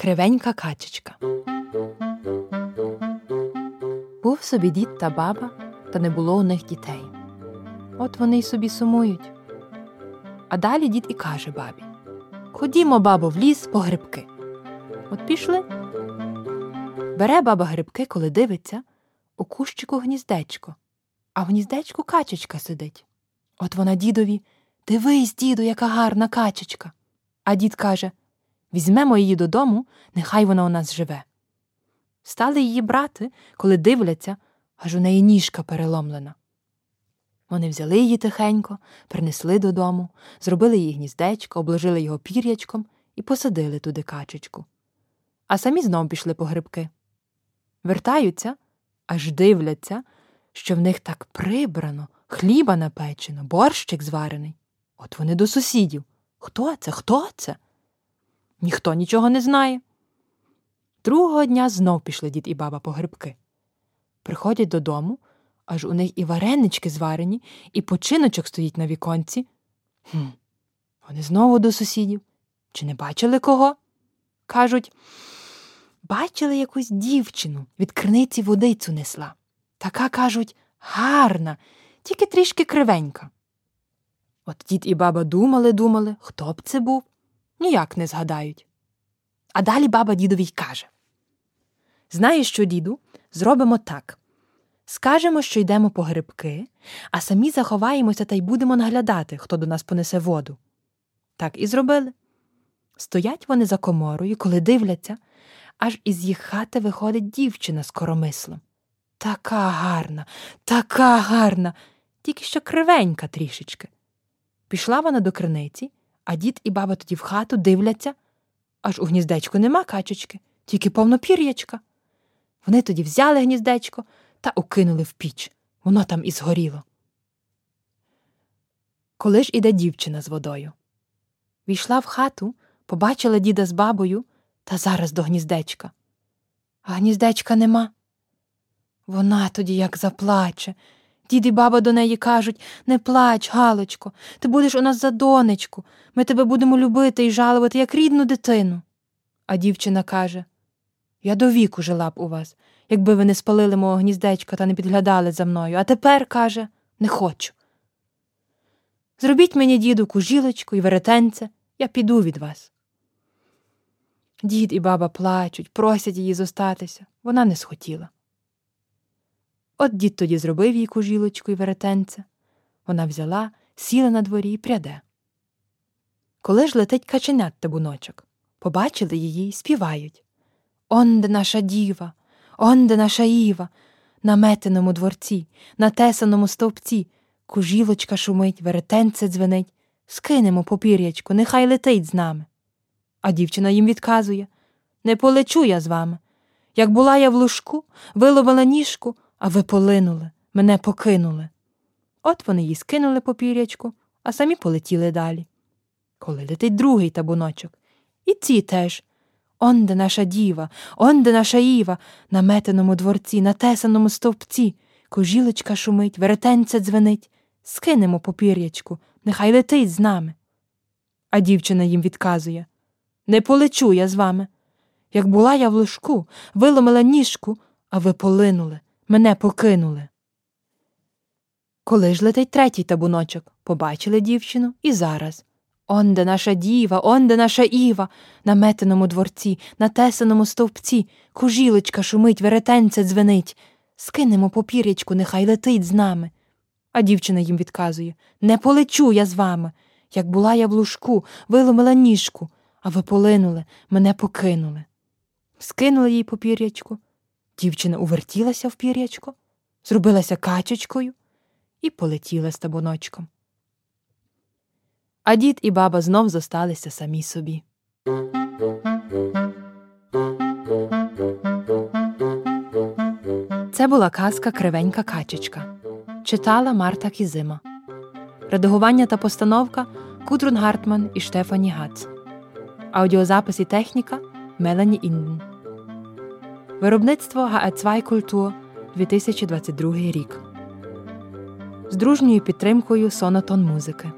Кривенька качечка. Був собі дід та баба, та не було у них дітей. От вони й собі сумують. А далі дід і каже бабі Ходімо, бабо, в ліс по грибки. От пішли. Бере баба грибки, коли дивиться, у кущику гніздечко, а в гніздечку качечка сидить. От вона дідові Дивись, діду, яка гарна качечка. А дід каже Візьмемо її додому, нехай вона у нас живе. Стали її брати, коли дивляться, аж у неї ніжка переломлена. Вони взяли її тихенько, принесли додому, зробили їй гніздечко, обложили його пір'ячком і посадили туди качечку. А самі знов пішли по грибки. Вертаються, аж дивляться, що в них так прибрано, хліба напечено, борщик зварений. От вони до сусідів. Хто це? Хто це? Ніхто нічого не знає. Другого дня знов пішли дід і баба по грибки. Приходять додому, аж у них і варенички зварені, і починочок стоїть на віконці. Хм, Вони знову до сусідів. Чи не бачили кого? Кажуть, бачили якусь дівчину, від криниці водицю несла. Така, кажуть, гарна, тільки трішки кривенька. От дід і баба думали, думали, хто б це був, ніяк не згадають. А далі баба дідові й каже Знаєш що, діду, зробимо так. Скажемо, що йдемо по грибки, а самі заховаємося та й будемо наглядати, хто до нас понесе воду. Так і зробили. Стоять вони за коморою, коли дивляться, аж із їх хати виходить дівчина з коромислом. Така гарна, така гарна, тільки що кривенька трішечки. Пішла вона до криниці, а дід і баба тоді в хату дивляться, аж у гніздечку нема качечки, тільки повно пір'ячка. Вони тоді взяли гніздечко та укинули в піч. Воно там і згоріло. Коли ж іде дівчина з водою. Війшла в хату, побачила діда з бабою та зараз до гніздечка. А гніздечка нема. Вона тоді як заплаче. Дід і баба до неї кажуть не плач, Галочко, ти будеш у нас за донечку. Ми тебе будемо любити і жалувати, як рідну дитину. А дівчина каже Я до віку жила б у вас, якби ви не спалили мого гніздечка та не підглядали за мною, а тепер, каже, не хочу. Зробіть мені, діду, кужілочку і веретенце, я піду від вас. Дід і баба плачуть, просять її зостатися. Вона не схотіла. От дід тоді зробив їй кужілочку і веретенце. Вона взяла, сіла на дворі і пряде. Коли ж летить каченят табуночок, побачили її й співають Он де наша діва, он де наша Іва, на метеному дворці, на тесаному стовпці, кужілочка шумить, веретенце дзвенить, скинемо попір'ячку, нехай летить з нами. А дівчина їм відказує Не полечу я з вами. Як була я в лужку, виловила ніжку, а ви полинули, мене покинули. От вони їй скинули попір'ячку, а самі полетіли далі. Коли летить другий табуночок, і ці теж. Он де наша діва, он де наша Іва, на метеному дворці, на тесаному стовпці, кожілочка шумить, веретенце дзвенить, скинемо попір'ячку, нехай летить з нами. А дівчина їм відказує Не полечу я з вами. Як була я в ложку, виломила ніжку, а ви полинули, мене покинули. Коли ж летить третій табуночок, побачили дівчину і зараз. Он де наша діва, он де наша Іва, на метеному дворці, на тесаному стовпці, кужілочка шумить, веретенце дзвенить. Скинемо попір'ячку, нехай летить з нами. А дівчина їм відказує Не полечу я з вами. Як була я в лужку, виломила ніжку, а ви полинули, мене покинули. Скинули їй попір'ячку. Дівчина увертілася в пір'ячко, зробилася качечкою і полетіла з табуночком. А дід і баба знов зосталися самі собі. Це була казка Кривенька качечка. Читала Марта Кізима. Редагування та постановка Кудрун Гартман і Штефані Гац. Аудіозапис і техніка Мелані Інден. Виробництво ГАЕ Культур 2022 рік. З дружньою підтримкою Сонатон музики.